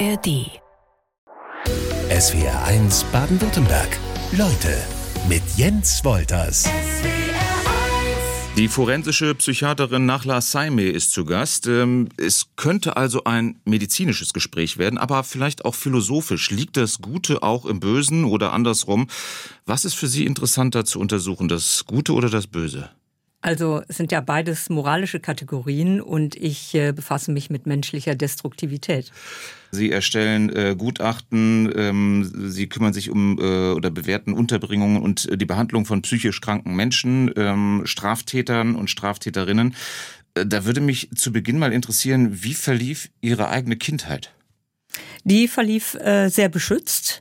ARD. SWR 1 Baden-Württemberg. Leute mit Jens Wolters. Die forensische Psychiaterin Nachla Saime ist zu Gast. Ähm, es könnte also ein medizinisches Gespräch werden, aber vielleicht auch philosophisch. Liegt das Gute auch im Bösen oder andersrum? Was ist für Sie interessanter zu untersuchen, das Gute oder das Böse? Also es sind ja beides moralische Kategorien und ich äh, befasse mich mit menschlicher Destruktivität. Sie erstellen äh, Gutachten, ähm, Sie kümmern sich um äh, oder bewerten Unterbringungen und äh, die Behandlung von psychisch kranken Menschen, ähm, Straftätern und Straftäterinnen. Äh, da würde mich zu Beginn mal interessieren, wie verlief Ihre eigene Kindheit? Die verlief äh, sehr beschützt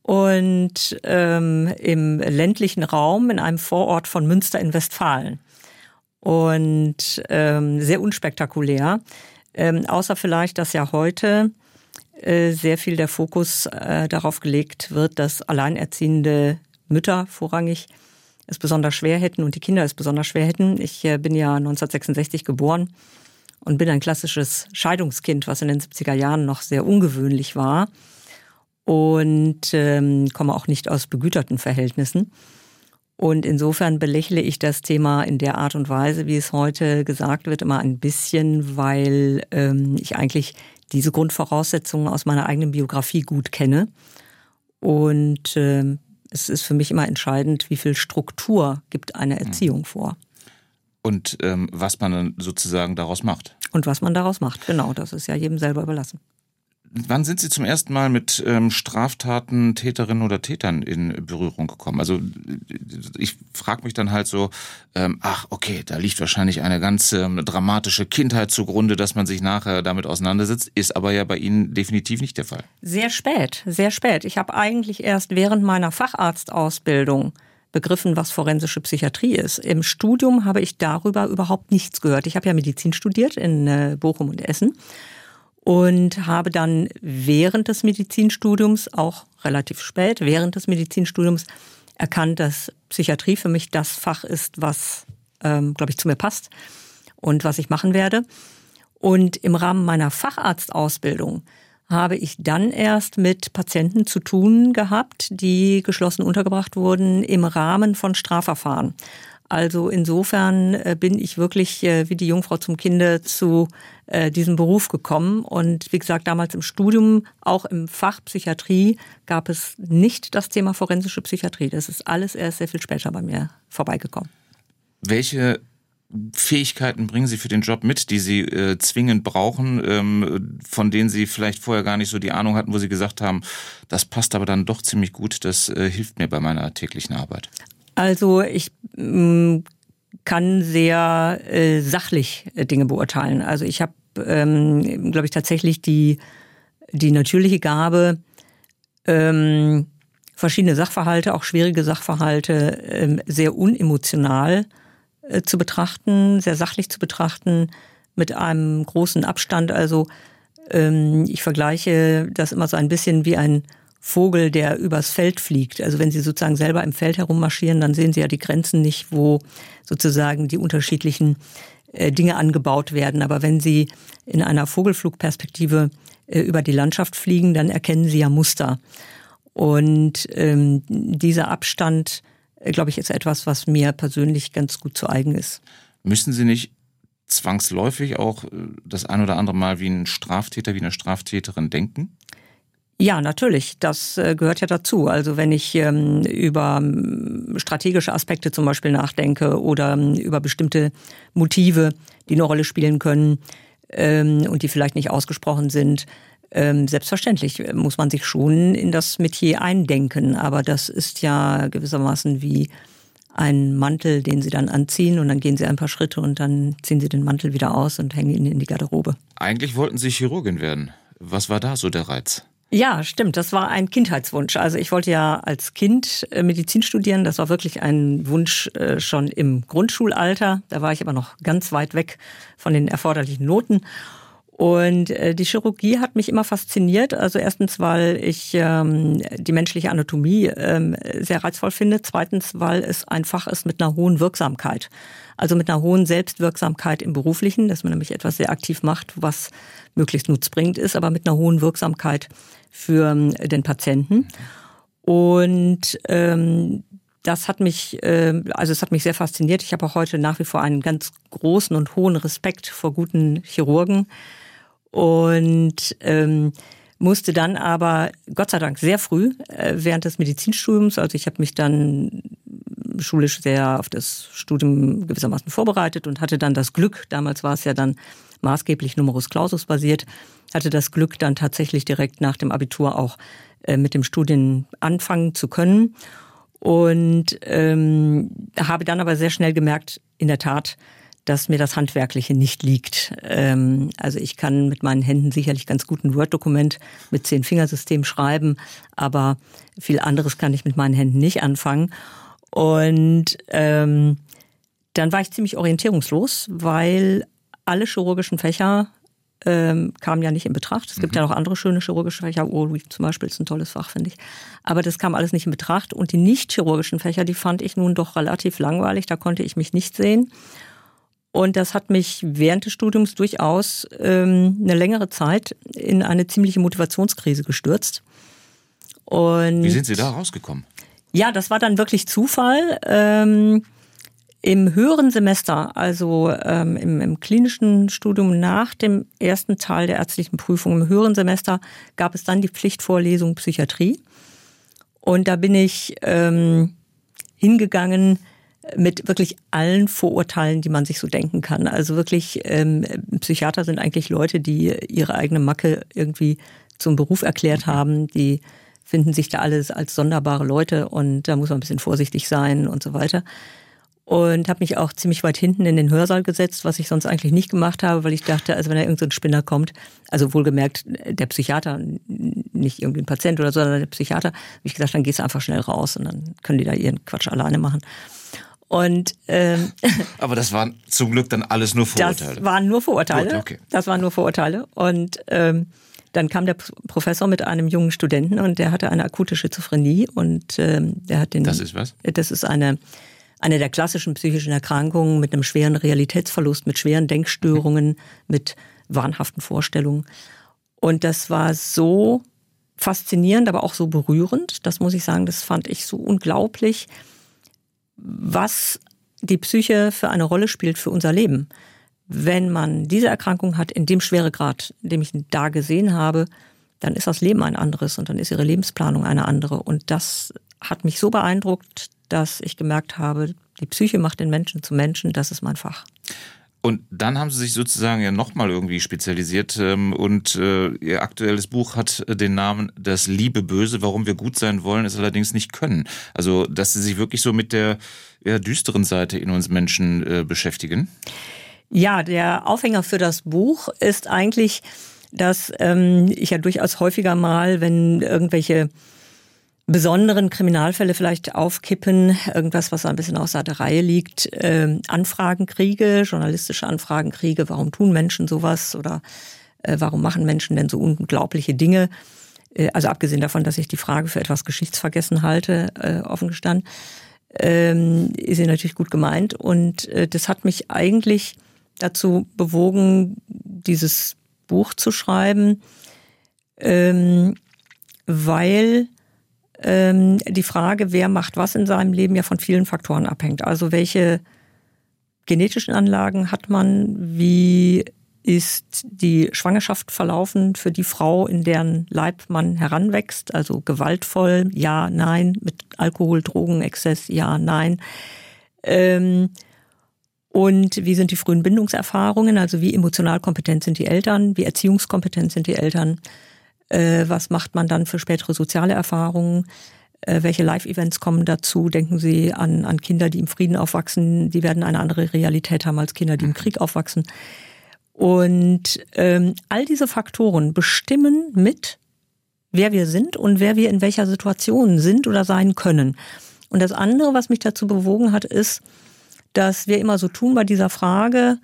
und ähm, im ländlichen Raum in einem Vorort von Münster in Westfalen und ähm, sehr unspektakulär. Ähm, außer vielleicht, dass ja heute äh, sehr viel der Fokus äh, darauf gelegt wird, dass alleinerziehende Mütter vorrangig es besonders schwer hätten und die Kinder es besonders schwer hätten. Ich äh, bin ja 1966 geboren und bin ein klassisches Scheidungskind, was in den 70er Jahren noch sehr ungewöhnlich war und ähm, komme auch nicht aus begüterten Verhältnissen. Und insofern belächle ich das Thema in der Art und Weise, wie es heute gesagt wird, immer ein bisschen, weil ähm, ich eigentlich diese Grundvoraussetzungen aus meiner eigenen Biografie gut kenne. Und äh, es ist für mich immer entscheidend, wie viel Struktur gibt eine hm. Erziehung vor. Und ähm, was man dann sozusagen daraus macht. Und was man daraus macht, genau, das ist ja jedem selber überlassen. Wann sind Sie zum ersten Mal mit ähm, Straftaten, Täterinnen oder Tätern in Berührung gekommen? Also ich frage mich dann halt so, ähm, ach okay, da liegt wahrscheinlich eine ganz ähm, dramatische Kindheit zugrunde, dass man sich nachher damit auseinandersetzt, ist aber ja bei Ihnen definitiv nicht der Fall. Sehr spät, sehr spät. Ich habe eigentlich erst während meiner Facharztausbildung begriffen, was forensische Psychiatrie ist. Im Studium habe ich darüber überhaupt nichts gehört. Ich habe ja Medizin studiert in äh, Bochum und Essen und habe dann während des Medizinstudiums, auch relativ spät, während des Medizinstudiums erkannt, dass Psychiatrie für mich das Fach ist, was, ähm, glaube ich, zu mir passt und was ich machen werde. Und im Rahmen meiner Facharztausbildung habe ich dann erst mit Patienten zu tun gehabt, die geschlossen untergebracht wurden im Rahmen von Strafverfahren. Also insofern äh, bin ich wirklich äh, wie die Jungfrau zum Kinde zu äh, diesem Beruf gekommen. Und wie gesagt, damals im Studium, auch im Fach Psychiatrie, gab es nicht das Thema forensische Psychiatrie. Das ist alles erst sehr viel später bei mir vorbeigekommen. Welche Fähigkeiten bringen Sie für den Job mit, die Sie äh, zwingend brauchen, ähm, von denen Sie vielleicht vorher gar nicht so die Ahnung hatten, wo Sie gesagt haben, das passt aber dann doch ziemlich gut, das äh, hilft mir bei meiner täglichen Arbeit? Also ich mm, kann sehr äh, sachlich äh, Dinge beurteilen. Also ich habe, ähm, glaube ich, tatsächlich die, die natürliche Gabe, ähm, verschiedene Sachverhalte, auch schwierige Sachverhalte, ähm, sehr unemotional äh, zu betrachten, sehr sachlich zu betrachten, mit einem großen Abstand. Also ähm, ich vergleiche das immer so ein bisschen wie ein Vogel, der übers Feld fliegt. Also wenn Sie sozusagen selber im Feld herummarschieren, dann sehen Sie ja die Grenzen nicht, wo sozusagen die unterschiedlichen äh, Dinge angebaut werden. Aber wenn Sie in einer Vogelflugperspektive äh, über die Landschaft fliegen, dann erkennen Sie ja Muster. Und ähm, dieser Abstand, äh, glaube ich, ist etwas, was mir persönlich ganz gut zu eigen ist. Müssen Sie nicht zwangsläufig auch das ein oder andere Mal wie ein Straftäter, wie eine Straftäterin denken? Ja, natürlich. Das äh, gehört ja dazu. Also wenn ich ähm, über ähm, strategische Aspekte zum Beispiel nachdenke oder ähm, über bestimmte Motive, die eine Rolle spielen können und die vielleicht nicht ausgesprochen sind, selbstverständlich muss man sich schon in das Metier eindenken. Aber das ist ja gewissermaßen wie ein Mantel, den Sie dann anziehen und dann gehen Sie ein paar Schritte und dann ziehen Sie den Mantel wieder aus und hängen ihn in die Garderobe. Eigentlich wollten Sie Chirurgin werden. Was war da so der Reiz? Ja, stimmt. Das war ein Kindheitswunsch. Also ich wollte ja als Kind äh, Medizin studieren. Das war wirklich ein Wunsch äh, schon im Grundschulalter. Da war ich aber noch ganz weit weg von den erforderlichen Noten. Und äh, die Chirurgie hat mich immer fasziniert. Also erstens, weil ich ähm, die menschliche Anatomie ähm, sehr reizvoll finde. Zweitens, weil es einfach ist mit einer hohen Wirksamkeit. Also mit einer hohen Selbstwirksamkeit im Beruflichen, dass man nämlich etwas sehr aktiv macht, was möglichst nutzbringend ist, aber mit einer hohen Wirksamkeit für ähm, den Patienten. Und ähm, das hat mich, äh, also es hat mich sehr fasziniert. Ich habe auch heute nach wie vor einen ganz großen und hohen Respekt vor guten Chirurgen und ähm, musste dann aber Gott sei Dank sehr früh äh, während des Medizinstudiums, also ich habe mich dann schulisch sehr auf das Studium gewissermaßen vorbereitet und hatte dann das Glück, damals war es ja dann maßgeblich Numerus Clausus basiert, hatte das Glück dann tatsächlich direkt nach dem Abitur auch äh, mit dem Studien anfangen zu können und ähm, habe dann aber sehr schnell gemerkt, in der Tat, dass mir das Handwerkliche nicht liegt. Ähm, also ich kann mit meinen Händen sicherlich ganz gut ein Word-Dokument mit Zehn-Fingersystem schreiben, aber viel anderes kann ich mit meinen Händen nicht anfangen. Und ähm, dann war ich ziemlich orientierungslos, weil alle chirurgischen Fächer ähm, kamen ja nicht in Betracht. Es gibt mhm. ja noch andere schöne chirurgische Fächer, Urologie zum Beispiel ist ein tolles Fach, finde ich. Aber das kam alles nicht in Betracht. Und die nicht chirurgischen Fächer, die fand ich nun doch relativ langweilig. Da konnte ich mich nicht sehen. Und das hat mich während des Studiums durchaus ähm, eine längere Zeit in eine ziemliche Motivationskrise gestürzt. Und Wie sind Sie da rausgekommen? Ja, das war dann wirklich Zufall. Ähm, Im höheren Semester, also ähm, im, im klinischen Studium nach dem ersten Teil der ärztlichen Prüfung, im höheren Semester gab es dann die Pflichtvorlesung Psychiatrie. Und da bin ich ähm, hingegangen mit wirklich allen Vorurteilen, die man sich so denken kann. Also wirklich, ähm, Psychiater sind eigentlich Leute, die ihre eigene Macke irgendwie zum Beruf erklärt haben, die finden sich da alles als sonderbare Leute und da muss man ein bisschen vorsichtig sein und so weiter. Und habe mich auch ziemlich weit hinten in den Hörsaal gesetzt, was ich sonst eigentlich nicht gemacht habe, weil ich dachte, also wenn da irgendein so Spinner kommt, also wohlgemerkt der Psychiater, nicht irgendwie ein Patient oder so, sondern der Psychiater, habe ich gesagt, dann gehst du einfach schnell raus und dann können die da ihren Quatsch alleine machen. Und ähm, aber das waren zum Glück dann alles nur Vorurteile. Das waren nur Vorurteile. Gut, okay. Das waren nur Vorurteile. Und ähm, dann kam der Professor mit einem jungen Studenten und der hatte eine akute Schizophrenie und ähm, der hat den. Das ist was? Das ist eine eine der klassischen psychischen Erkrankungen mit einem schweren Realitätsverlust, mit schweren Denkstörungen, mit wahnhaften Vorstellungen. Und das war so faszinierend, aber auch so berührend. Das muss ich sagen, das fand ich so unglaublich was die Psyche für eine Rolle spielt für unser Leben. Wenn man diese Erkrankung hat, in dem Schweregrad, in dem ich da gesehen habe, dann ist das Leben ein anderes und dann ist ihre Lebensplanung eine andere. Und das hat mich so beeindruckt, dass ich gemerkt habe, die Psyche macht den Menschen zu Menschen, das ist mein Fach. Und dann haben sie sich sozusagen ja nochmal irgendwie spezialisiert ähm, und äh, ihr aktuelles Buch hat den Namen Das Liebe Böse, warum wir gut sein wollen, es allerdings nicht können. Also, dass sie sich wirklich so mit der ja, düsteren Seite in uns Menschen äh, beschäftigen. Ja, der Aufhänger für das Buch ist eigentlich, dass ähm, ich ja durchaus häufiger mal, wenn irgendwelche besonderen Kriminalfälle vielleicht aufkippen, irgendwas, was ein bisschen außer der Reihe liegt, äh, Anfragen kriege, journalistische Anfragen kriege, warum tun Menschen sowas oder äh, warum machen Menschen denn so unglaubliche Dinge? Äh, also abgesehen davon, dass ich die Frage für etwas geschichtsvergessen halte, äh, offen gestanden, ähm, ist sie natürlich gut gemeint. Und äh, das hat mich eigentlich dazu bewogen, dieses Buch zu schreiben, ähm, weil ähm, die Frage, wer macht was in seinem Leben, ja von vielen Faktoren abhängt. Also welche genetischen Anlagen hat man, wie ist die Schwangerschaft verlaufen für die Frau, in deren Leib man heranwächst, also gewaltvoll, ja, nein, mit Alkohol, Drogen, Exzess, ja, nein. Ähm, und wie sind die frühen Bindungserfahrungen, also wie emotional kompetent sind die Eltern, wie erziehungskompetent sind die Eltern, äh, was macht man dann für spätere soziale Erfahrungen? Äh, welche Live-Events kommen dazu? Denken Sie an, an Kinder, die im Frieden aufwachsen, die werden eine andere Realität haben als Kinder, die im Krieg aufwachsen. Und ähm, all diese Faktoren bestimmen mit, wer wir sind und wer wir in welcher Situation sind oder sein können. Und das andere, was mich dazu bewogen hat, ist, dass wir immer so tun bei dieser Frage,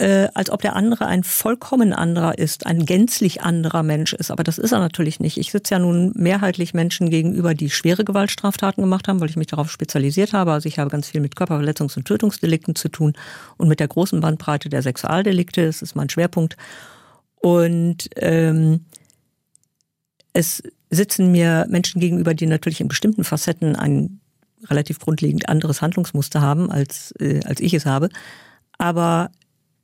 äh, als ob der andere ein vollkommen anderer ist, ein gänzlich anderer Mensch ist. Aber das ist er natürlich nicht. Ich sitze ja nun mehrheitlich Menschen gegenüber, die schwere Gewaltstraftaten gemacht haben, weil ich mich darauf spezialisiert habe. Also ich habe ganz viel mit Körperverletzungs- und Tötungsdelikten zu tun und mit der großen Bandbreite der Sexualdelikte. Das ist mein Schwerpunkt. Und ähm, es sitzen mir Menschen gegenüber, die natürlich in bestimmten Facetten ein relativ grundlegend anderes Handlungsmuster haben, als, äh, als ich es habe. Aber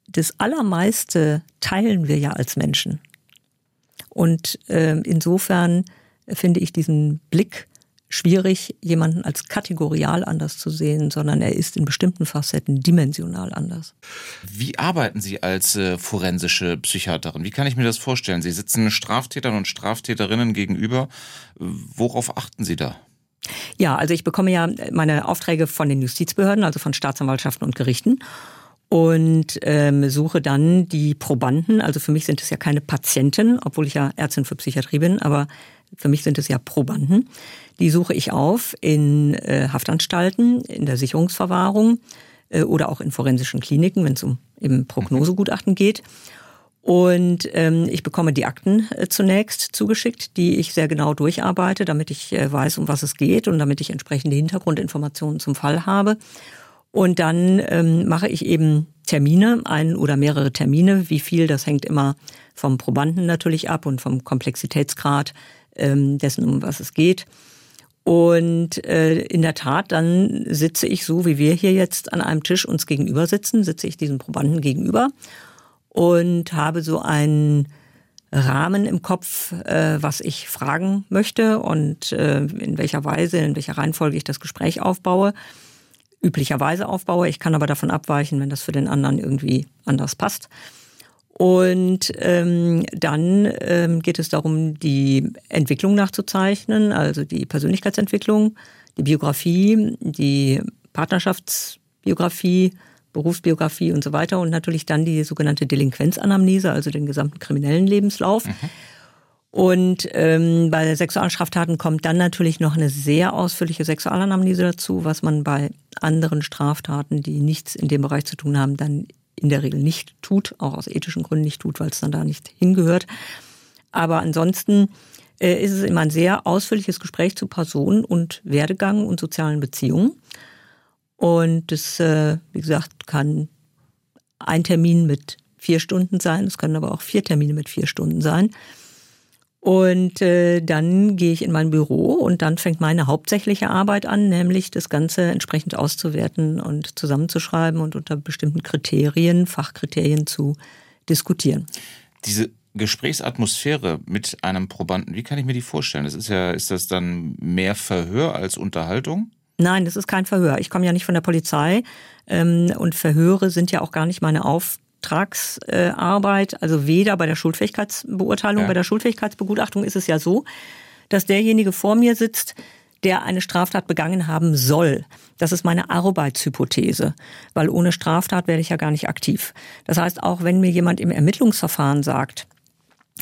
das Allermeiste teilen wir ja als Menschen. Und äh, insofern finde ich diesen Blick schwierig, jemanden als kategorial anders zu sehen, sondern er ist in bestimmten Facetten dimensional anders. Wie arbeiten Sie als äh, forensische Psychiaterin? Wie kann ich mir das vorstellen? Sie sitzen Straftätern und Straftäterinnen gegenüber. Worauf achten Sie da? Ja, also ich bekomme ja meine Aufträge von den Justizbehörden, also von Staatsanwaltschaften und Gerichten und ähm, suche dann die Probanden. Also für mich sind es ja keine Patienten, obwohl ich ja Ärztin für Psychiatrie bin, aber für mich sind es ja Probanden. Die suche ich auf in äh, Haftanstalten, in der Sicherungsverwahrung äh, oder auch in forensischen Kliniken, wenn es um eben Prognosegutachten geht. Und ähm, ich bekomme die Akten äh, zunächst zugeschickt, die ich sehr genau durcharbeite, damit ich äh, weiß, um was es geht und damit ich entsprechende Hintergrundinformationen zum Fall habe. Und dann ähm, mache ich eben Termine, ein oder mehrere Termine. Wie viel, das hängt immer vom Probanden natürlich ab und vom Komplexitätsgrad ähm, dessen, um was es geht. Und äh, in der Tat, dann sitze ich so, wie wir hier jetzt an einem Tisch uns gegenüber sitzen, sitze ich diesen Probanden gegenüber und habe so einen Rahmen im Kopf, äh, was ich fragen möchte und äh, in welcher Weise, in welcher Reihenfolge ich das Gespräch aufbaue. Üblicherweise aufbaue. Ich kann aber davon abweichen, wenn das für den anderen irgendwie anders passt. Und ähm, dann ähm, geht es darum, die Entwicklung nachzuzeichnen, also die Persönlichkeitsentwicklung, die Biografie, die Partnerschaftsbiografie, Berufsbiografie und so weiter und natürlich dann die sogenannte Delinquenzanamnese, also den gesamten kriminellen Lebenslauf. Mhm. Und ähm, bei Sexualstraftaten kommt dann natürlich noch eine sehr ausführliche Sexualanamnese dazu, was man bei anderen Straftaten, die nichts in dem Bereich zu tun haben, dann in der Regel nicht tut, auch aus ethischen Gründen nicht tut, weil es dann da nicht hingehört. Aber ansonsten äh, ist es immer ein sehr ausführliches Gespräch zu Personen und Werdegang und sozialen Beziehungen. Und das, äh, wie gesagt, kann ein Termin mit vier Stunden sein, es können aber auch vier Termine mit vier Stunden sein. Und äh, dann gehe ich in mein Büro und dann fängt meine hauptsächliche Arbeit an, nämlich das Ganze entsprechend auszuwerten und zusammenzuschreiben und unter bestimmten Kriterien, Fachkriterien zu diskutieren. Diese Gesprächsatmosphäre mit einem Probanden, wie kann ich mir die vorstellen? Das ist ja, ist das dann mehr Verhör als Unterhaltung? Nein, das ist kein Verhör. Ich komme ja nicht von der Polizei ähm, und Verhöre sind ja auch gar nicht meine Auftragsarbeit. also weder bei der Schuldfähigkeitsbeurteilung, ja. bei der Schuldfähigkeitsbegutachtung ist es ja so, dass derjenige vor mir sitzt, der eine Straftat begangen haben soll. Das ist meine Arbeitshypothese, weil ohne Straftat werde ich ja gar nicht aktiv. Das heißt, auch wenn mir jemand im Ermittlungsverfahren sagt,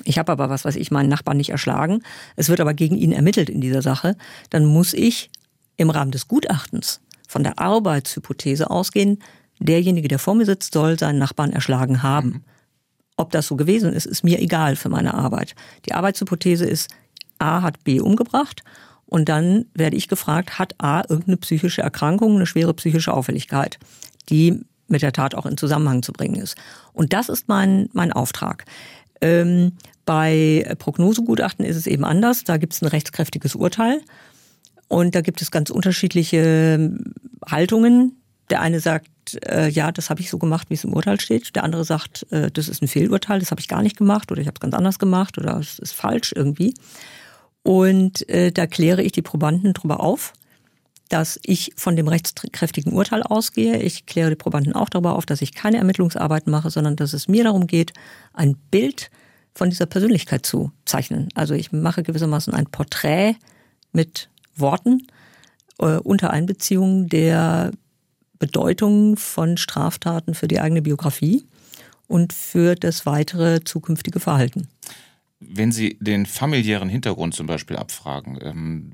ich habe aber was weiß ich meinen Nachbarn nicht erschlagen, es wird aber gegen ihn ermittelt in dieser Sache, dann muss ich im Rahmen des Gutachtens von der Arbeitshypothese ausgehen, derjenige, der vor mir sitzt, soll seinen Nachbarn erschlagen haben. Mhm. Ob das so gewesen ist, ist mir egal für meine Arbeit. Die Arbeitshypothese ist, A hat B umgebracht und dann werde ich gefragt, hat A irgendeine psychische Erkrankung, eine schwere psychische Auffälligkeit, die mit der Tat auch in Zusammenhang zu bringen ist. Und das ist mein, mein Auftrag. Ähm, bei Prognosegutachten ist es eben anders. Da gibt es ein rechtskräftiges Urteil und da gibt es ganz unterschiedliche Haltungen. Der eine sagt, äh, ja, das habe ich so gemacht, wie es im Urteil steht. Der andere sagt, äh, das ist ein Fehlurteil, das habe ich gar nicht gemacht oder ich habe es ganz anders gemacht oder es ist falsch irgendwie. Und äh, da kläre ich die Probanden drüber auf, dass ich von dem rechtskräftigen Urteil ausgehe. Ich kläre die Probanden auch darüber auf, dass ich keine Ermittlungsarbeiten mache, sondern dass es mir darum geht, ein Bild von dieser Persönlichkeit zu zeichnen. Also ich mache gewissermaßen ein Porträt mit Worten äh, unter Einbeziehung der Bedeutung von Straftaten für die eigene Biografie und für das weitere zukünftige Verhalten. Wenn Sie den familiären Hintergrund zum Beispiel abfragen, ähm,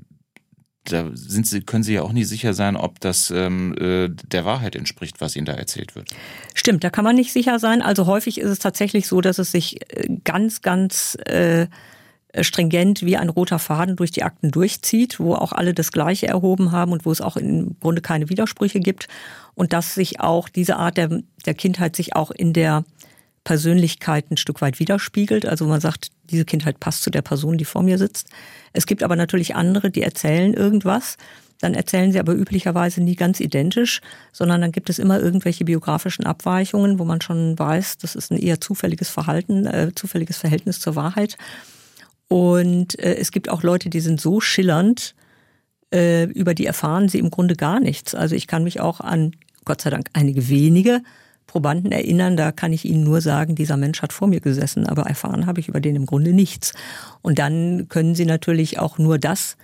da Sie, können Sie ja auch nie sicher sein, ob das ähm, äh, der Wahrheit entspricht, was Ihnen da erzählt wird. Stimmt, da kann man nicht sicher sein. Also häufig ist es tatsächlich so, dass es sich äh, ganz, ganz äh, stringent wie ein roter Faden durch die Akten durchzieht, wo auch alle das Gleiche erhoben haben und wo es auch im Grunde keine Widersprüche gibt und dass sich auch diese Art der, der Kindheit sich auch in der Persönlichkeit ein Stück weit widerspiegelt. Also man sagt, diese Kindheit passt zu der Person, die vor mir sitzt. Es gibt aber natürlich andere, die erzählen irgendwas. Dann erzählen sie aber üblicherweise nie ganz identisch, sondern dann gibt es immer irgendwelche biografischen Abweichungen, wo man schon weiß, das ist ein eher zufälliges Verhalten, äh, zufälliges Verhältnis zur Wahrheit. Und äh, es gibt auch Leute, die sind so schillernd, äh, über die erfahren sie im Grunde gar nichts. Also ich kann mich auch an, Gott sei Dank, einige wenige Probanden erinnern, da kann ich Ihnen nur sagen, dieser Mensch hat vor mir gesessen, aber erfahren habe ich über den im Grunde nichts. Und dann können Sie natürlich auch nur das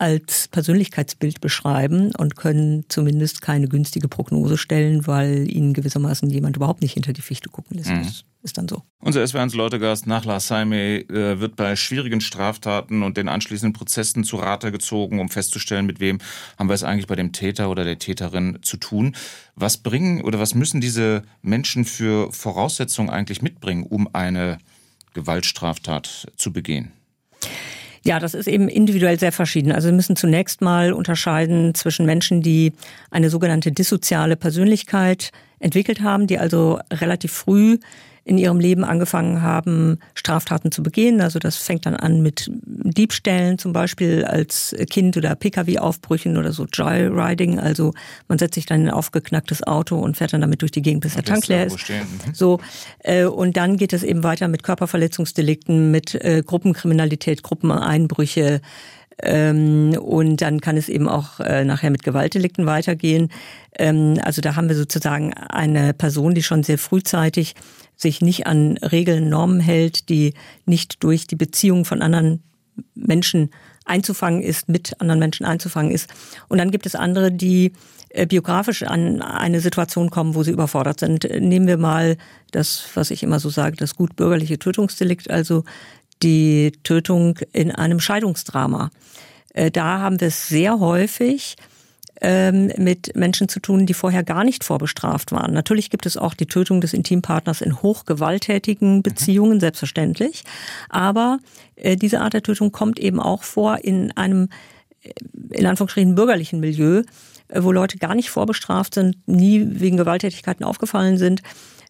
als Persönlichkeitsbild beschreiben und können zumindest keine günstige Prognose stellen, weil ihnen gewissermaßen jemand überhaupt nicht hinter die Fichte gucken lässt. Mhm. Das ist dann so. Unser SW1 Leutegast nach La Saime äh, wird bei schwierigen Straftaten und den anschließenden Prozessen zu Rate gezogen, um festzustellen, mit wem haben wir es eigentlich bei dem Täter oder der Täterin zu tun. Was bringen oder was müssen diese Menschen für Voraussetzungen eigentlich mitbringen, um eine Gewaltstraftat zu begehen? Ja, das ist eben individuell sehr verschieden. Also wir müssen zunächst mal unterscheiden zwischen Menschen, die eine sogenannte dissoziale Persönlichkeit entwickelt haben, die also relativ früh in ihrem Leben angefangen haben, Straftaten zu begehen. Also das fängt dann an mit Diebstählen zum Beispiel als Kind oder Pkw-Aufbrüchen oder so Joyriding. Also man setzt sich dann in ein aufgeknacktes Auto und fährt dann damit durch die Gegend, bis der Tank leer ist. Mhm. So äh, und dann geht es eben weiter mit Körperverletzungsdelikten, mit äh, Gruppenkriminalität, Gruppeneinbrüche. Ähm, und dann kann es eben auch äh, nachher mit Gewaltdelikten weitergehen. Ähm, also da haben wir sozusagen eine Person, die schon sehr frühzeitig sich nicht an Regeln, Normen hält, die nicht durch die Beziehung von anderen Menschen einzufangen ist, mit anderen Menschen einzufangen ist. Und dann gibt es andere, die äh, biografisch an eine Situation kommen, wo sie überfordert sind. Nehmen wir mal das, was ich immer so sage, das gut bürgerliche Tötungsdelikt, also die Tötung in einem Scheidungsdrama. Äh, da haben wir es sehr häufig, ähm, mit Menschen zu tun, die vorher gar nicht vorbestraft waren. Natürlich gibt es auch die Tötung des Intimpartners in hochgewalttätigen mhm. Beziehungen, mhm. selbstverständlich. Aber äh, diese Art der Tötung kommt eben auch vor in einem, äh, in Anführungsstrichen, bürgerlichen Milieu, äh, wo Leute gar nicht vorbestraft sind, nie wegen Gewalttätigkeiten aufgefallen sind,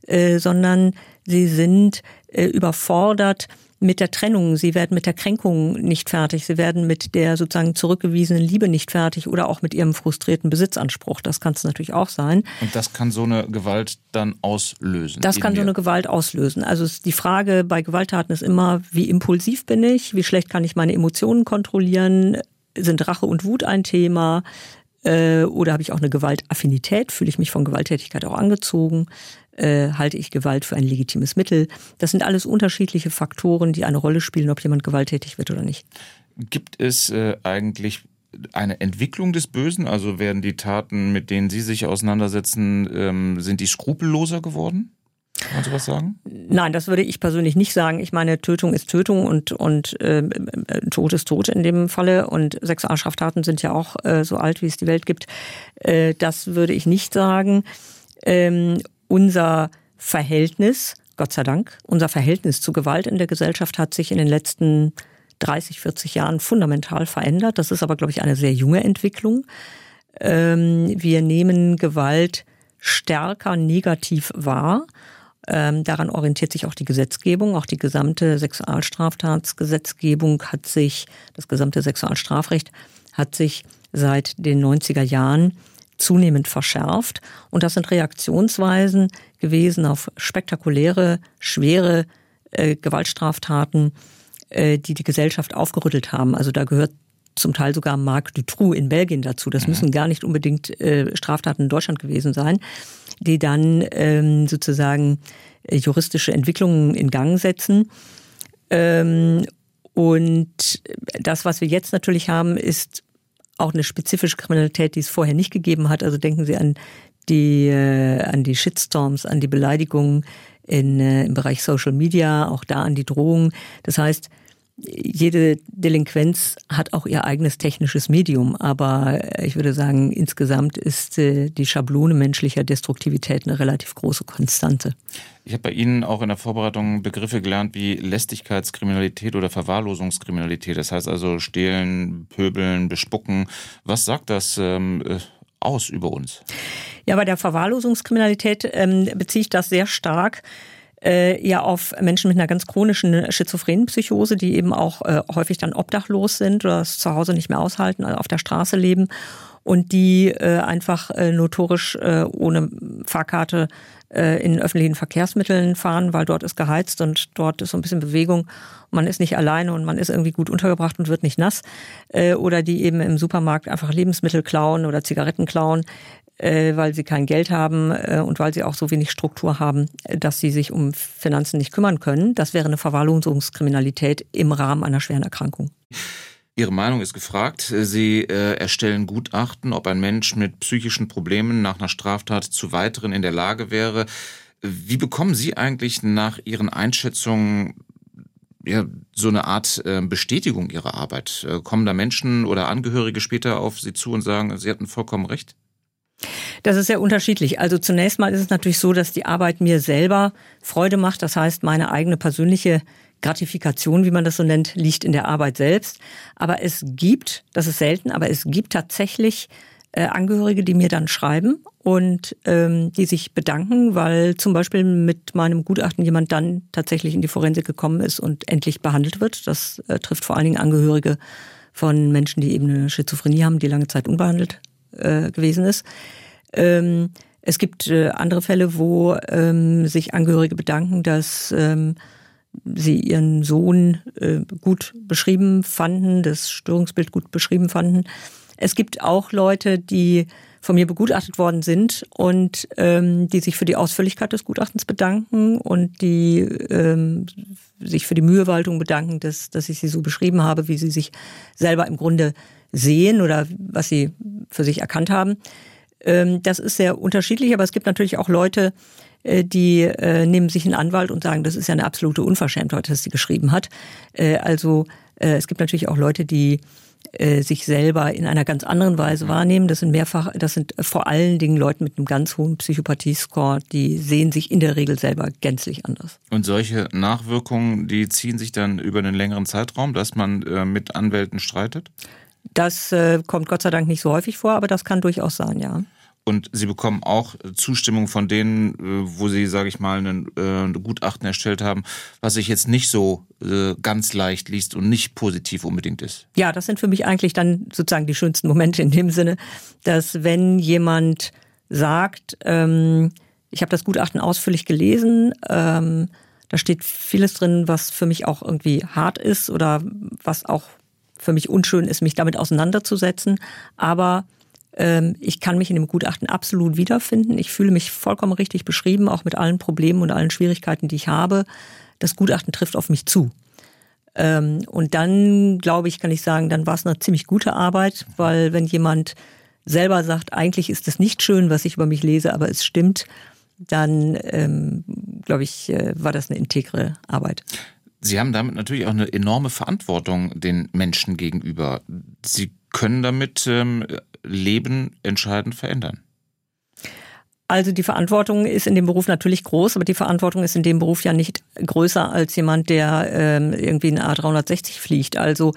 äh, sondern sie sind äh, überfordert mit der Trennung, sie werden mit der Kränkung nicht fertig, sie werden mit der sozusagen zurückgewiesenen Liebe nicht fertig oder auch mit ihrem frustrierten Besitzanspruch. Das kann es natürlich auch sein. Und das kann so eine Gewalt dann auslösen? Das kann mir. so eine Gewalt auslösen. Also die Frage bei Gewalttaten ist immer, wie impulsiv bin ich, wie schlecht kann ich meine Emotionen kontrollieren, sind Rache und Wut ein Thema? Äh, oder habe ich auch eine Gewaltaffinität? Fühle ich mich von Gewalttätigkeit auch angezogen? Äh, halte ich Gewalt für ein legitimes Mittel? Das sind alles unterschiedliche Faktoren, die eine Rolle spielen, ob jemand gewalttätig wird oder nicht. Gibt es äh, eigentlich eine Entwicklung des Bösen? Also werden die Taten, mit denen Sie sich auseinandersetzen, ähm, sind die skrupelloser geworden? Kann man sowas sagen? Nein, das würde ich persönlich nicht sagen. Ich meine, Tötung ist Tötung und, und äh, Tod ist Tod in dem Falle. Und Sexualstraftaten sind ja auch äh, so alt, wie es die Welt gibt. Äh, das würde ich nicht sagen. Ähm, unser Verhältnis, Gott sei Dank, unser Verhältnis zu Gewalt in der Gesellschaft hat sich in den letzten 30, 40 Jahren fundamental verändert. Das ist aber, glaube ich, eine sehr junge Entwicklung. Ähm, wir nehmen Gewalt stärker negativ wahr. Ähm, daran orientiert sich auch die Gesetzgebung. Auch die gesamte Sexualstraftatsgesetzgebung hat sich, das gesamte Sexualstrafrecht hat sich seit den 90er Jahren zunehmend verschärft. Und das sind Reaktionsweisen gewesen auf spektakuläre, schwere äh, Gewaltstraftaten, äh, die die Gesellschaft aufgerüttelt haben. Also da gehört zum Teil sogar Marc Dutroux in Belgien dazu. Das mhm. müssen gar nicht unbedingt äh, Straftaten in Deutschland gewesen sein, die dann ähm, sozusagen äh, juristische Entwicklungen in Gang setzen. Ähm, und das, was wir jetzt natürlich haben, ist auch eine spezifische Kriminalität, die es vorher nicht gegeben hat. Also denken Sie an die, äh, an die Shitstorms, an die Beleidigungen in, äh, im Bereich Social Media, auch da an die Drohungen. Das heißt, jede Delinquenz hat auch ihr eigenes technisches Medium, aber ich würde sagen, insgesamt ist äh, die Schablone menschlicher Destruktivität eine relativ große Konstante. Ich habe bei Ihnen auch in der Vorbereitung Begriffe gelernt wie Lästigkeitskriminalität oder Verwahrlosungskriminalität. Das heißt also stehlen, pöbeln, bespucken. Was sagt das ähm, äh, aus über uns? Ja, bei der Verwahrlosungskriminalität ähm, beziehe ich das sehr stark äh, ja auf Menschen mit einer ganz chronischen schizophrenen Psychose, die eben auch äh, häufig dann obdachlos sind oder es zu Hause nicht mehr aushalten, also auf der Straße leben und die äh, einfach äh, notorisch äh, ohne Fahrkarte äh, in öffentlichen Verkehrsmitteln fahren, weil dort ist geheizt und dort ist so ein bisschen Bewegung. Man ist nicht alleine und man ist irgendwie gut untergebracht und wird nicht nass. Äh, oder die eben im Supermarkt einfach Lebensmittel klauen oder Zigaretten klauen äh, weil sie kein Geld haben äh, und weil sie auch so wenig Struktur haben, dass sie sich um Finanzen nicht kümmern können. Das wäre eine Verwahrlosungskriminalität im Rahmen einer schweren Erkrankung. Ihre Meinung ist gefragt. Sie äh, erstellen Gutachten, ob ein Mensch mit psychischen Problemen nach einer Straftat zu weiteren in der Lage wäre. Wie bekommen Sie eigentlich nach Ihren Einschätzungen ja, so eine Art äh, Bestätigung Ihrer Arbeit? Äh, kommen da Menschen oder Angehörige später auf Sie zu und sagen, Sie hatten vollkommen recht? Das ist sehr unterschiedlich. Also zunächst mal ist es natürlich so, dass die Arbeit mir selber Freude macht. Das heißt, meine eigene persönliche Gratifikation, wie man das so nennt, liegt in der Arbeit selbst. Aber es gibt, das ist selten, aber es gibt tatsächlich äh, Angehörige, die mir dann schreiben und ähm, die sich bedanken, weil zum Beispiel mit meinem Gutachten jemand dann tatsächlich in die Forensik gekommen ist und endlich behandelt wird. Das äh, trifft vor allen Dingen Angehörige von Menschen, die eben eine Schizophrenie haben, die lange Zeit unbehandelt äh, gewesen ist. Ähm, es gibt äh, andere Fälle, wo ähm, sich Angehörige bedanken, dass ähm, sie ihren Sohn äh, gut beschrieben fanden, das Störungsbild gut beschrieben fanden. Es gibt auch Leute, die von mir begutachtet worden sind und ähm, die sich für die Ausführlichkeit des Gutachtens bedanken und die ähm, sich für die Mühewaltung bedanken, dass, dass ich sie so beschrieben habe, wie sie sich selber im Grunde sehen oder was sie für sich erkannt haben. Ähm, das ist sehr unterschiedlich, aber es gibt natürlich auch Leute, äh, die äh, nehmen sich einen Anwalt und sagen, das ist ja eine absolute Unverschämtheit, was sie geschrieben hat. Äh, also es gibt natürlich auch Leute, die sich selber in einer ganz anderen Weise wahrnehmen. Das sind mehrfach, das sind vor allen Dingen Leute mit einem ganz hohen Psychopathie-Score, die sehen sich in der Regel selber gänzlich anders. Und solche Nachwirkungen, die ziehen sich dann über einen längeren Zeitraum, dass man mit Anwälten streitet? Das äh, kommt Gott sei Dank nicht so häufig vor, aber das kann durchaus sein, ja. Und Sie bekommen auch Zustimmung von denen, äh, wo Sie, sage ich mal, ein, äh, ein Gutachten erstellt haben, was sich jetzt nicht so äh, ganz leicht liest und nicht positiv unbedingt ist. Ja, das sind für mich eigentlich dann sozusagen die schönsten Momente in dem Sinne, dass wenn jemand sagt, ähm, ich habe das Gutachten ausführlich gelesen, ähm, da steht vieles drin, was für mich auch irgendwie hart ist oder was auch für mich unschön ist, mich damit auseinanderzusetzen. Aber ähm, ich kann mich in dem Gutachten absolut wiederfinden. Ich fühle mich vollkommen richtig beschrieben, auch mit allen Problemen und allen Schwierigkeiten, die ich habe. Das Gutachten trifft auf mich zu. Ähm, und dann, glaube ich, kann ich sagen, dann war es eine ziemlich gute Arbeit, weil wenn jemand selber sagt, eigentlich ist es nicht schön, was ich über mich lese, aber es stimmt, dann, ähm, glaube ich, äh, war das eine integre Arbeit. Sie haben damit natürlich auch eine enorme Verantwortung den Menschen gegenüber. Sie können damit ähm, Leben entscheidend verändern. Also die Verantwortung ist in dem Beruf natürlich groß, aber die Verantwortung ist in dem Beruf ja nicht größer als jemand, der ähm, irgendwie eine A360 fliegt. Also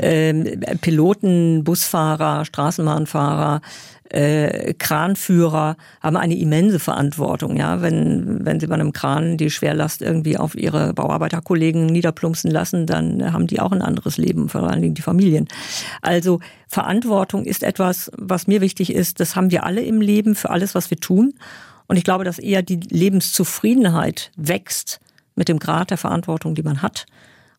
ähm, Piloten, Busfahrer, Straßenbahnfahrer, äh, Kranführer haben eine immense Verantwortung. Ja, wenn wenn sie bei einem Kran die Schwerlast irgendwie auf ihre Bauarbeiterkollegen niederplumpsen lassen, dann haben die auch ein anderes Leben, vor allen Dingen die Familien. Also Verantwortung ist etwas, was mir wichtig ist. Das haben wir alle im Leben für alles, was wir tun. Und ich glaube, dass eher die Lebenszufriedenheit wächst mit dem Grad der Verantwortung, die man hat.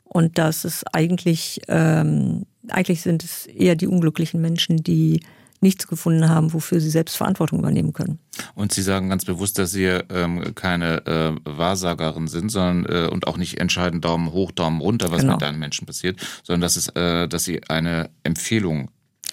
Und dass es eigentlich, ähm, eigentlich sind es eher die unglücklichen Menschen, die nichts gefunden haben, wofür sie selbst Verantwortung übernehmen können. Und Sie sagen ganz bewusst, dass Sie ähm, keine äh, Wahrsagerin sind, sondern äh, und auch nicht entscheiden Daumen hoch, Daumen runter, was genau. mit deinen Menschen passiert, sondern dass es, äh, dass Sie eine Empfehlung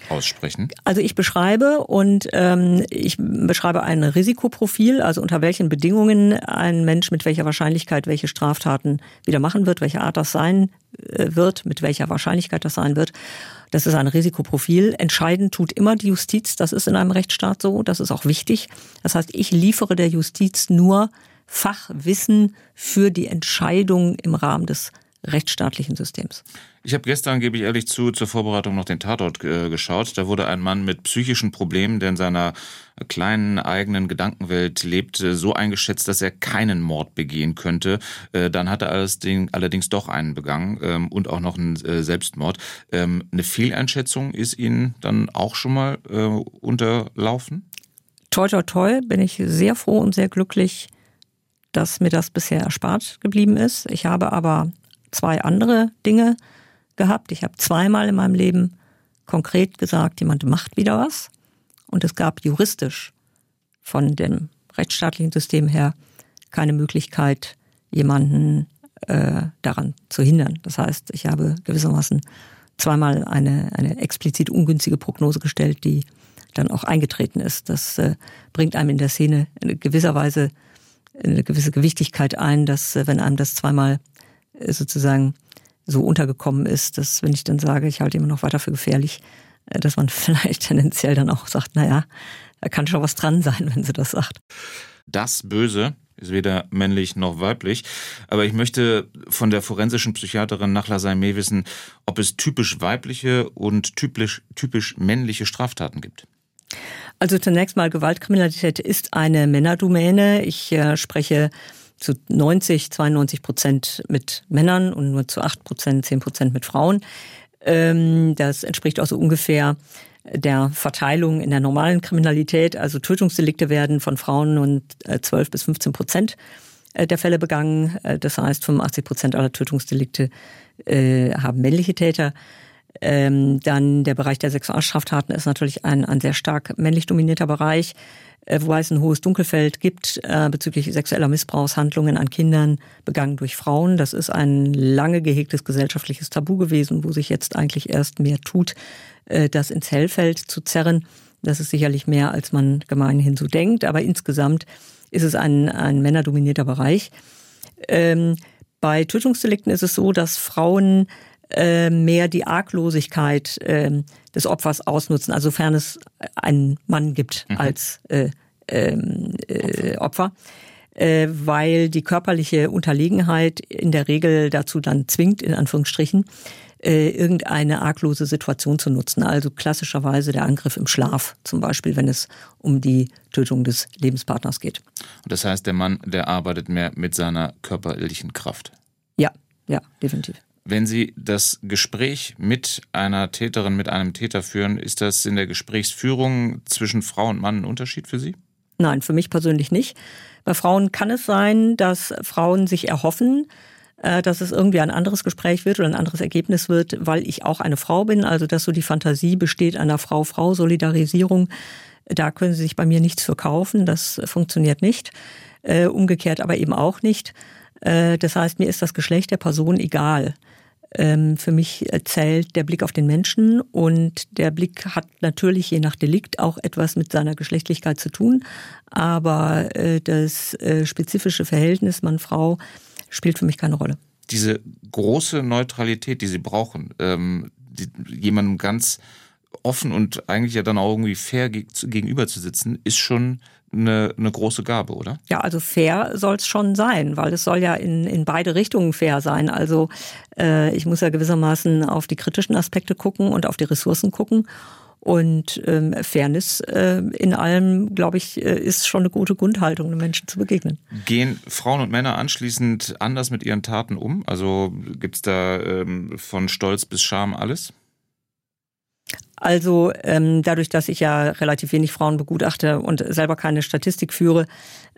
aussprechen? Also ich beschreibe und ähm, ich beschreibe ein Risikoprofil, also unter welchen Bedingungen ein Mensch mit welcher Wahrscheinlichkeit welche Straftaten wieder machen wird, welche Art das sein äh, wird, mit welcher Wahrscheinlichkeit das sein wird. Das ist ein Risikoprofil. Entscheidend tut immer die Justiz. Das ist in einem Rechtsstaat so. Das ist auch wichtig. Das heißt, ich liefere der Justiz nur Fachwissen für die Entscheidung im Rahmen des rechtsstaatlichen Systems. Ich habe gestern, gebe ich ehrlich zu, zur Vorbereitung noch den Tatort äh, geschaut. Da wurde ein Mann mit psychischen Problemen, der in seiner kleinen eigenen Gedankenwelt lebt, so eingeschätzt, dass er keinen Mord begehen könnte. Äh, dann hat er allerdings doch einen begangen ähm, und auch noch einen äh, Selbstmord. Ähm, eine Fehleinschätzung ist Ihnen dann auch schon mal äh, unterlaufen? Toi, toi, toi, bin ich sehr froh und sehr glücklich, dass mir das bisher erspart geblieben ist. Ich habe aber zwei andere Dinge gehabt. Ich habe zweimal in meinem Leben konkret gesagt, jemand macht wieder was. Und es gab juristisch von dem rechtsstaatlichen System her keine Möglichkeit, jemanden äh, daran zu hindern. Das heißt, ich habe gewissermaßen zweimal eine, eine explizit ungünstige Prognose gestellt, die dann auch eingetreten ist. Das äh, bringt einem in der Szene in gewisser Weise eine gewisse Gewichtigkeit ein, dass äh, wenn einem das zweimal sozusagen so untergekommen ist, dass wenn ich dann sage, ich halte immer noch weiter für gefährlich, äh, dass man vielleicht tendenziell dann auch sagt, naja, da kann schon was dran sein, wenn sie das sagt. Das Böse ist weder männlich noch weiblich. Aber ich möchte von der forensischen Psychiaterin Nachla Saimeh wissen, ob es typisch weibliche und typisch, typisch männliche Straftaten gibt. Also zunächst mal Gewaltkriminalität ist eine Männerdomäne. Ich äh, spreche zu 90, 92 Prozent mit Männern und nur zu 8 Prozent, 10 Prozent mit Frauen. Ähm, das entspricht auch so ungefähr der Verteilung in der normalen Kriminalität. Also Tötungsdelikte werden von Frauen und 12 äh, bis 15 Prozent äh, der Fälle begangen. Das heißt, 85 Prozent aller Tötungsdelikte haben männliche Täter. Ähm, dann der Bereich der Sexualstraftaten ist natürlich ein, ein sehr stark männlich dominierter Bereich, äh, wobei es ein hohes Dunkelfeld gibt äh, bezüglich sexueller Missbrauchshandlungen an Kindern begangen durch Frauen. Das ist ein lange gehegtes gesellschaftliches Tabu gewesen, wo sich jetzt eigentlich erst mehr tut, äh, das ins Hellfeld zu zerren. Das ist sicherlich mehr, als man gemeinhin so denkt, aber insgesamt ist es ein, ein männerdominierter Bereich. Ähm, bei Tötungsdelikten ist es so, dass Frauen äh, mehr die Arglosigkeit äh, des Opfers ausnutzen, also sofern es einen Mann gibt mhm. als äh, ähm, äh, Opfer. Äh, weil die körperliche Unterlegenheit in der Regel dazu dann zwingt, in Anführungsstrichen, äh, irgendeine arglose Situation zu nutzen. Also klassischerweise der Angriff im Schlaf, zum Beispiel, wenn es um die Tötung des Lebenspartners geht. Und das heißt, der Mann, der arbeitet mehr mit seiner körperlichen Kraft. Ja, ja, definitiv. Wenn Sie das Gespräch mit einer Täterin, mit einem Täter führen, ist das in der Gesprächsführung zwischen Frau und Mann ein Unterschied für Sie? Nein, für mich persönlich nicht. Bei Frauen kann es sein, dass Frauen sich erhoffen, äh, dass es irgendwie ein anderes Gespräch wird oder ein anderes Ergebnis wird, weil ich auch eine Frau bin. Also dass so die Fantasie besteht einer Frau-Frau-Solidarisierung. Da können Sie sich bei mir nichts verkaufen. Das funktioniert nicht. Äh, umgekehrt aber eben auch nicht. Äh, das heißt, mir ist das Geschlecht der Person egal. Ähm, für mich zählt der Blick auf den Menschen und der Blick hat natürlich je nach Delikt auch etwas mit seiner Geschlechtlichkeit zu tun, aber äh, das äh, spezifische Verhältnis Mann-Frau spielt für mich keine Rolle. Diese große Neutralität, die Sie brauchen, ähm, die, jemandem ganz offen und eigentlich ja dann auch irgendwie fair gegenüber zu sitzen, ist schon eine, eine große Gabe, oder? Ja, also fair soll es schon sein, weil es soll ja in, in beide Richtungen fair sein. Also äh, ich muss ja gewissermaßen auf die kritischen Aspekte gucken und auf die Ressourcen gucken. Und ähm, Fairness äh, in allem, glaube ich, äh, ist schon eine gute Grundhaltung, den Menschen zu begegnen. Gehen Frauen und Männer anschließend anders mit ihren Taten um? Also gibt es da ähm, von Stolz bis Scham alles? Also ähm, dadurch, dass ich ja relativ wenig Frauen begutachte und selber keine Statistik führe,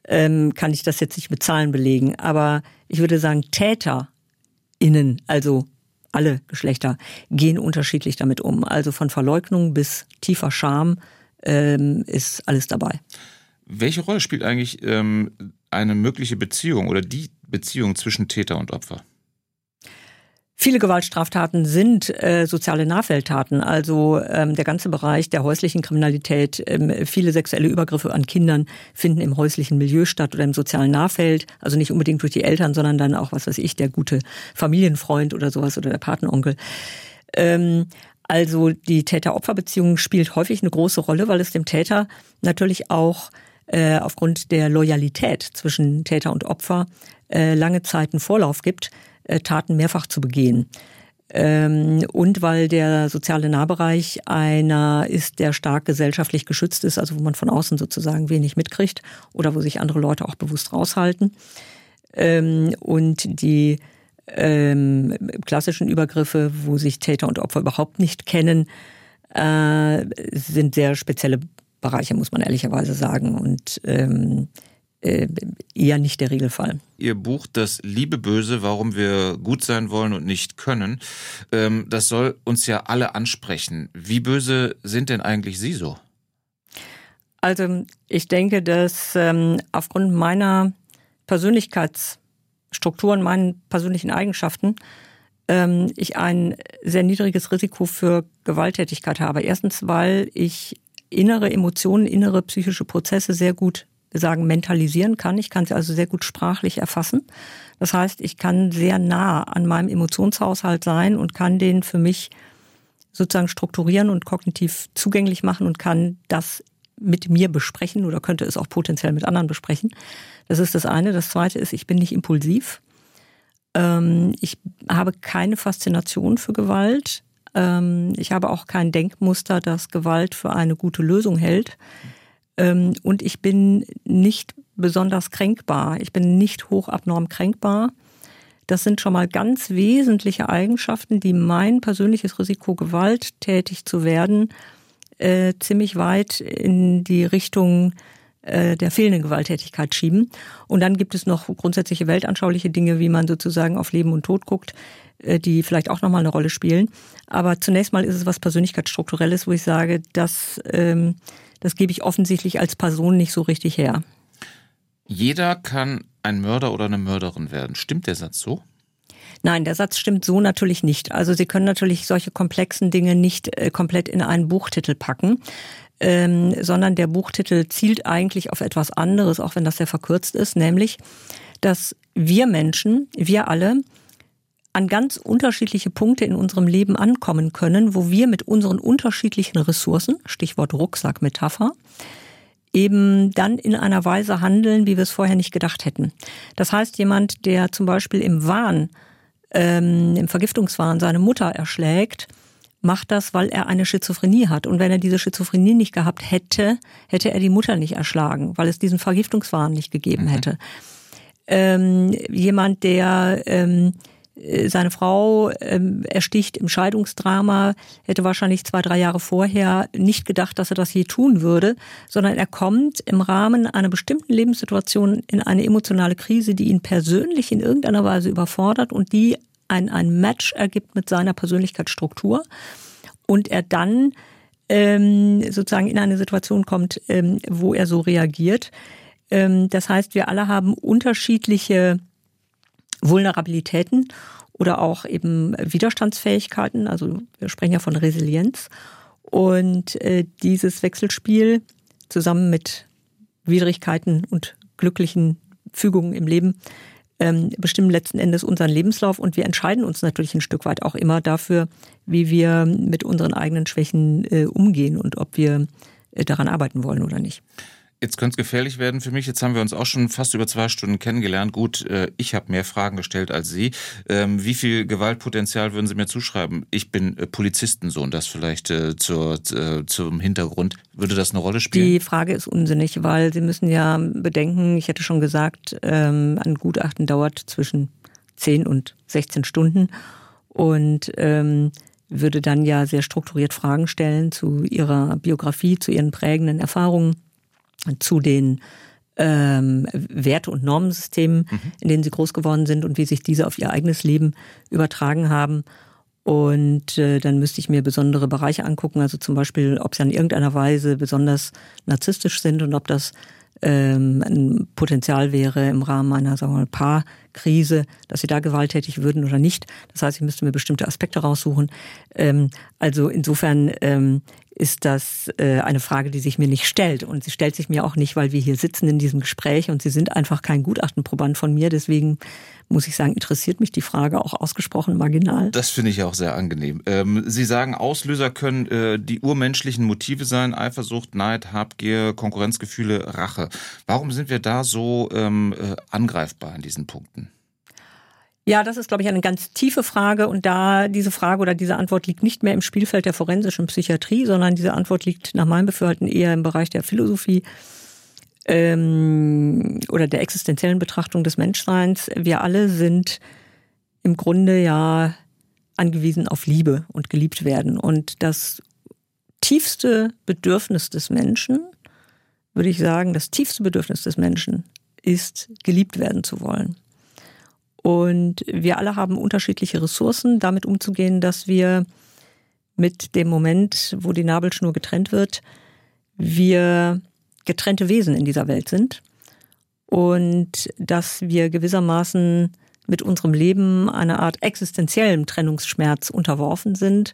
ähm, kann ich das jetzt nicht mit Zahlen belegen. Aber ich würde sagen, TäterInnen, also alle Geschlechter, gehen unterschiedlich damit um. Also von Verleugnung bis tiefer Scham ähm, ist alles dabei. Welche Rolle spielt eigentlich ähm, eine mögliche Beziehung oder die Beziehung zwischen Täter und Opfer? Viele Gewaltstraftaten sind äh, soziale Nachwelttaten, also ähm, der ganze Bereich der häuslichen Kriminalität. Ähm, viele sexuelle Übergriffe an Kindern finden im häuslichen Milieu statt oder im sozialen Nahfeld, also nicht unbedingt durch die Eltern, sondern dann auch, was weiß ich, der gute Familienfreund oder sowas oder der Patenonkel. Ähm, also die Täter-Opfer-Beziehung spielt häufig eine große Rolle, weil es dem Täter natürlich auch äh, aufgrund der Loyalität zwischen Täter und Opfer äh, lange Zeit einen Vorlauf gibt Taten mehrfach zu begehen. Ähm, und weil der soziale Nahbereich einer ist, der stark gesellschaftlich geschützt ist, also wo man von außen sozusagen wenig mitkriegt oder wo sich andere Leute auch bewusst raushalten. Ähm, und die ähm, klassischen Übergriffe, wo sich Täter und Opfer überhaupt nicht kennen, äh, sind sehr spezielle Bereiche, muss man ehrlicherweise sagen. Und äh, eher nicht der Regelfall. Ihr Buch Das Liebe Böse, warum wir gut sein wollen und nicht können, ähm, das soll uns ja alle ansprechen. Wie böse sind denn eigentlich Sie so? Also ich denke, dass ähm, aufgrund meiner Persönlichkeitsstrukturen, meinen persönlichen Eigenschaften, ähm, ich ein sehr niedriges Risiko für Gewalttätigkeit habe. Erstens, weil ich innere Emotionen, innere psychische Prozesse sehr gut sagen, mentalisieren kann. Ich kann sie also sehr gut sprachlich erfassen. Das heißt, ich kann sehr nah an meinem Emotionshaushalt sein und kann den für mich sozusagen strukturieren und kognitiv zugänglich machen und kann das mit mir besprechen oder könnte es auch potenziell mit anderen besprechen. Das ist das eine. Das zweite ist, ich bin nicht impulsiv. Ähm, ich habe keine Faszination für Gewalt. Ähm, ich habe auch kein Denkmuster, das Gewalt für eine gute Lösung hält. Ähm, und ich bin nicht besonders kränkbar. Ich bin nicht hochabnorm kränkbar. Das sind schon mal ganz wesentliche Eigenschaften, die mein persönliches Risiko, gewalttätig zu werden, äh, ziemlich weit in die Richtung äh, der fehlenden Gewalttätigkeit schieben. Und dann gibt es noch grundsätzliche weltanschauliche Dinge, wie man sozusagen auf Leben und Tod guckt, äh, die vielleicht auch nochmal eine Rolle spielen. Aber zunächst mal ist es was Persönlichkeitsstrukturelles, wo ich sage, dass ähm, das gebe ich offensichtlich als Person nicht so richtig her. Jeder kann ein Mörder oder eine Mörderin werden. Stimmt der Satz so? Nein, der Satz stimmt so natürlich nicht. Also Sie können natürlich solche komplexen Dinge nicht äh, komplett in einen Buchtitel packen, ähm, sondern der Buchtitel zielt eigentlich auf etwas anderes, auch wenn das sehr verkürzt ist, nämlich, dass wir Menschen, wir alle, an ganz unterschiedliche Punkte in unserem Leben ankommen können, wo wir mit unseren unterschiedlichen Ressourcen, Stichwort Rucksack-Metapher, eben dann in einer Weise handeln, wie wir es vorher nicht gedacht hätten. Das heißt, jemand, der zum Beispiel im Wahn, ähm, im Vergiftungswahn seine Mutter erschlägt, macht das, weil er eine Schizophrenie hat. Und wenn er diese Schizophrenie nicht gehabt hätte, hätte er die Mutter nicht erschlagen, weil es diesen Vergiftungswahn nicht gegeben mhm. hätte. Ähm, jemand, der ähm, äh, seine Frau ähm, ersticht im Scheidungsdrama, hätte wahrscheinlich zwei, drei Jahre vorher nicht gedacht, dass er das je tun würde, sondern er kommt im Rahmen einer bestimmten Lebenssituation in eine emotionale Krise, die ihn persönlich in irgendeiner Weise überfordert und die ein, ein Match ergibt mit seiner Persönlichkeitsstruktur und er dann ähm, sozusagen in eine Situation kommt, ähm, wo er so reagiert. Ähm, das heißt, wir alle haben unterschiedliche Vulnerabilitäten oder auch eben Widerstandsfähigkeiten. Also wir sprechen ja von Resilienz. Und äh, dieses Wechselspiel zusammen mit Widrigkeiten und glücklichen Fügungen im Leben ähm, bestimmen letzten Endes unseren Lebenslauf und wir entscheiden uns natürlich ein Stück weit auch immer dafür, wie wir mit unseren eigenen Schwächen äh, umgehen und ob wir äh, daran arbeiten wollen oder nicht. Jetzt könnte es gefährlich werden für mich. Jetzt haben wir uns auch schon fast über zwei Stunden kennengelernt. Gut, äh, ich habe mehr Fragen gestellt als Sie. Ähm, wie viel Gewaltpotenzial würden Sie mir zuschreiben? Ich bin äh, Polizistensohn, das vielleicht äh, zur, zum Hintergrund. Würde das eine Rolle spielen? Die Frage ist unsinnig, weil Sie müssen ja bedenken, ich hätte schon gesagt, ähm, ein Gutachten dauert zwischen 10 und 16 Stunden und ähm, würde dann ja sehr strukturiert Fragen stellen zu Ihrer Biografie, zu Ihren prägenden Erfahrungen zu den ähm, Werte- und Normensystemen, mhm. in denen sie groß geworden sind und wie sich diese auf ihr eigenes Leben übertragen haben. Und äh, dann müsste ich mir besondere Bereiche angucken, also zum Beispiel, ob sie in irgendeiner Weise besonders narzisstisch sind und ob das ähm, ein Potenzial wäre, im Rahmen einer sagen wir mal, Krise, dass sie da gewalttätig würden oder nicht. Das heißt, ich müsste mir bestimmte Aspekte raussuchen. Ähm, also insofern ähm, ist das äh, eine Frage, die sich mir nicht stellt. Und sie stellt sich mir auch nicht, weil wir hier sitzen in diesem Gespräch und Sie sind einfach kein Gutachtenproband von mir. Deswegen muss ich sagen, interessiert mich die Frage auch ausgesprochen marginal. Das finde ich auch sehr angenehm. Ähm, Sie sagen, Auslöser können äh, die urmenschlichen Motive sein, Eifersucht, Neid, Habgier, Konkurrenzgefühle, Rache. Warum sind wir da so ähm, äh, angreifbar in diesen Punkten? Ja, das ist, glaube ich, eine ganz tiefe Frage. Und da diese Frage oder diese Antwort liegt nicht mehr im Spielfeld der forensischen Psychiatrie, sondern diese Antwort liegt nach meinem Befürhalten eher im Bereich der Philosophie ähm, oder der existenziellen Betrachtung des Menschseins. Wir alle sind im Grunde ja angewiesen auf Liebe und geliebt werden. Und das tiefste Bedürfnis des Menschen, würde ich sagen, das tiefste Bedürfnis des Menschen ist, geliebt werden zu wollen. Und wir alle haben unterschiedliche Ressourcen, damit umzugehen, dass wir mit dem Moment, wo die Nabelschnur getrennt wird, wir getrennte Wesen in dieser Welt sind und dass wir gewissermaßen mit unserem Leben einer Art existenziellem Trennungsschmerz unterworfen sind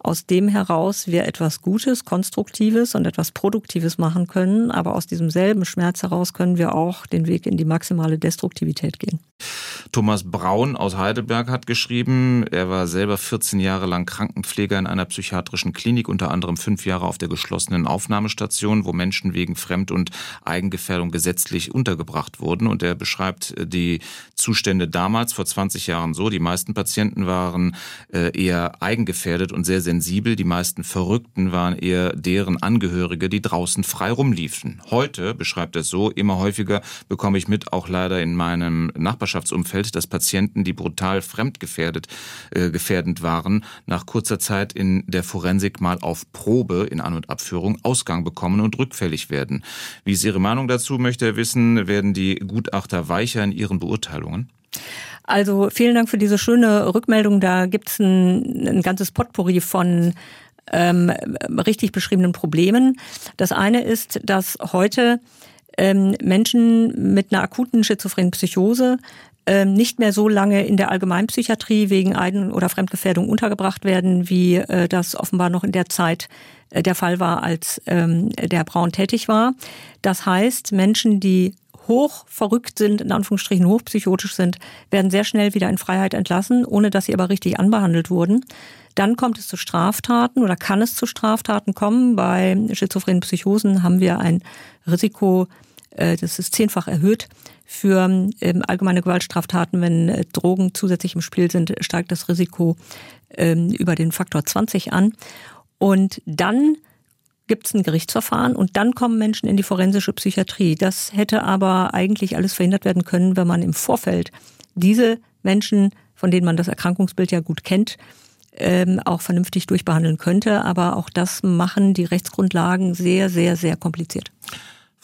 aus dem heraus wir etwas Gutes, Konstruktives und etwas Produktives machen können, aber aus diesem selben Schmerz heraus können wir auch den Weg in die maximale Destruktivität gehen. Thomas Braun aus Heidelberg hat geschrieben, er war selber 14 Jahre lang Krankenpfleger in einer psychiatrischen Klinik, unter anderem fünf Jahre auf der geschlossenen Aufnahmestation, wo Menschen wegen Fremd- und Eigengefährdung gesetzlich untergebracht wurden. Und er beschreibt die Zustände damals, vor 20 Jahren so. Die meisten Patienten waren äh, eher eigengefährdet und sehr sensibel. Die meisten Verrückten waren eher deren Angehörige, die draußen frei rumliefen. Heute, beschreibt er es so, immer häufiger bekomme ich mit, auch leider in meinem Nachbarschaftsumfeld, dass Patienten, die brutal fremdgefährdet, äh, gefährdend waren, nach kurzer Zeit in der Forensik mal auf Probe in An- und Abführung Ausgang bekommen und rückfällig werden. Wie ist Ihre Meinung dazu, möchte er wissen, werden die Gutachter weicher in ihren Beurteilungen? Also vielen Dank für diese schöne Rückmeldung. Da gibt es ein, ein ganzes Potpourri von ähm, richtig beschriebenen Problemen. Das eine ist, dass heute ähm, Menschen mit einer akuten schizophrenen Psychose ähm, nicht mehr so lange in der Allgemeinpsychiatrie wegen Eigen- oder Fremdgefährdung untergebracht werden, wie äh, das offenbar noch in der Zeit äh, der Fall war, als ähm, der Braun tätig war. Das heißt, Menschen, die hoch verrückt sind, in Anführungsstrichen hochpsychotisch sind, werden sehr schnell wieder in Freiheit entlassen, ohne dass sie aber richtig anbehandelt wurden. Dann kommt es zu Straftaten oder kann es zu Straftaten kommen. Bei schizophrenen Psychosen haben wir ein Risiko, das ist zehnfach erhöht. Für ähm, allgemeine Gewaltstraftaten, wenn äh, Drogen zusätzlich im Spiel sind, steigt das Risiko ähm, über den Faktor 20 an. Und dann gibt es ein Gerichtsverfahren und dann kommen Menschen in die forensische Psychiatrie. Das hätte aber eigentlich alles verhindert werden können, wenn man im Vorfeld diese Menschen, von denen man das Erkrankungsbild ja gut kennt, ähm, auch vernünftig durchbehandeln könnte. Aber auch das machen die Rechtsgrundlagen sehr, sehr, sehr kompliziert.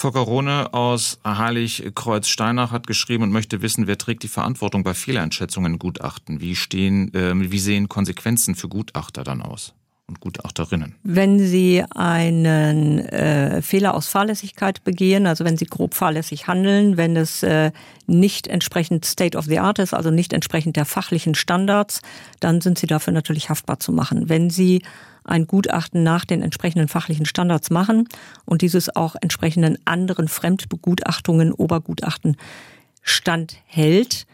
Rohne aus Heilig-Kreuz-Steinach hat geschrieben und möchte wissen, wer trägt die Verantwortung bei Fehleinschätzungen in Gutachten? Wie, stehen, äh, wie sehen Konsequenzen für Gutachter dann aus? und Gutachterinnen. Wenn Sie einen äh, Fehler aus Fahrlässigkeit begehen, also wenn Sie grob fahrlässig handeln, wenn es äh, nicht entsprechend State of the Art ist, also nicht entsprechend der fachlichen Standards, dann sind Sie dafür natürlich haftbar zu machen. Wenn Sie ein Gutachten nach den entsprechenden fachlichen Standards machen und dieses auch entsprechenden anderen Fremdbegutachtungen, Obergutachten standhält,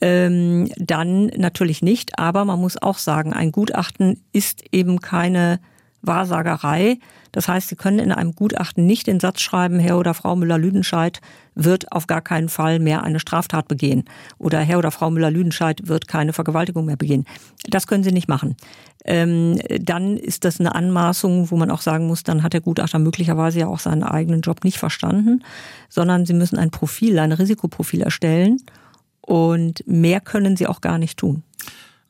ähm, dann natürlich nicht. Aber man muss auch sagen, ein Gutachten ist eben keine Wahrsagerei. Das heißt, Sie können in einem Gutachten nicht den Satz schreiben, Herr oder Frau Müller-Lüdenscheid wird auf gar keinen Fall mehr eine Straftat begehen. Oder Herr oder Frau Müller-Lüdenscheid wird keine Vergewaltigung mehr begehen. Das können Sie nicht machen. Ähm, dann ist das eine Anmaßung, wo man auch sagen muss, dann hat der Gutachter möglicherweise ja auch seinen eigenen Job nicht verstanden, sondern Sie müssen ein Profil, ein Risikoprofil erstellen und mehr können sie auch gar nicht tun.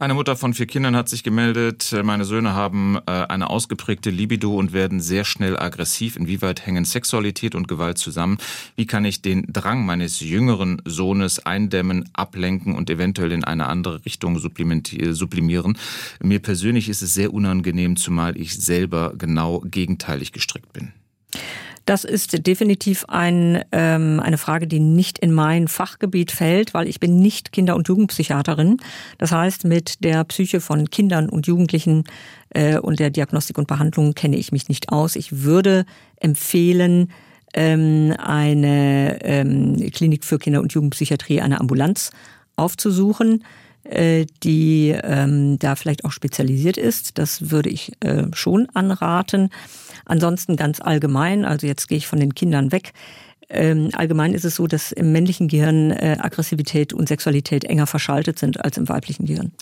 Eine Mutter von vier Kindern hat sich gemeldet, meine Söhne haben äh, eine ausgeprägte Libido und werden sehr schnell aggressiv. Inwieweit hängen Sexualität und Gewalt zusammen? Wie kann ich den Drang meines jüngeren Sohnes eindämmen, ablenken und eventuell in eine andere Richtung sublimieren? Mir persönlich ist es sehr unangenehm, zumal ich selber genau gegenteilig gestrickt bin. Das ist definitiv ein, ähm, eine Frage, die nicht in mein Fachgebiet fällt, weil ich bin nicht Kinder- und Jugendpsychiaterin. Das heißt, mit der Psyche von Kindern und Jugendlichen äh, und der Diagnostik und Behandlung kenne ich mich nicht aus. Ich würde empfehlen, ähm, eine ähm, Klinik für Kinder- und Jugendpsychiatrie, eine Ambulanz aufzusuchen die ähm, da vielleicht auch spezialisiert ist. Das würde ich äh, schon anraten. Ansonsten ganz allgemein, also jetzt gehe ich von den Kindern weg. Ähm, allgemein ist es so, dass im männlichen Gehirn äh, Aggressivität und Sexualität enger verschaltet sind als im weiblichen Gehirn.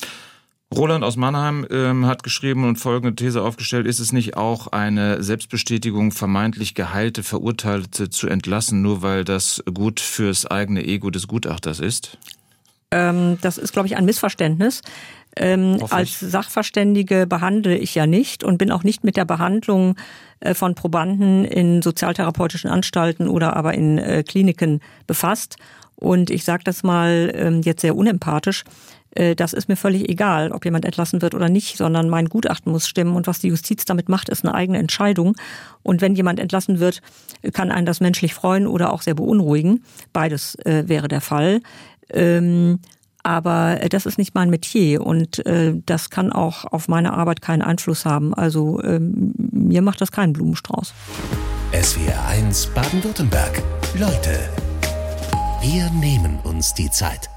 Roland aus Mannheim ähm, hat geschrieben und folgende These aufgestellt, ist es nicht auch eine Selbstbestätigung, vermeintlich geheilte Verurteilte zu entlassen, nur weil das gut fürs eigene Ego des Gutachters ist? Ähm, das ist, glaube ich, ein Missverständnis. Ähm, als Sachverständige behandle ich ja nicht und bin auch nicht mit der Behandlung äh, von Probanden in sozialtherapeutischen Anstalten oder aber in äh, Kliniken befasst. Und ich sage das mal ähm, jetzt sehr unempathisch. Äh, das ist mir völlig egal, ob jemand entlassen wird oder nicht, sondern mein Gutachten muss stimmen. Und was die Justiz damit macht, ist eine eigene Entscheidung. Und wenn jemand entlassen wird, kann einen das menschlich freuen oder auch sehr beunruhigen. Beides äh, wäre der Fall. Ähm, aber das ist nicht mein Metier und äh, das kann auch auf meine Arbeit keinen Einfluss haben. Also ähm, mir macht das keinen Blumenstrauß. SWR 1 Baden-Württemberg. Leute, wir nehmen uns die Zeit.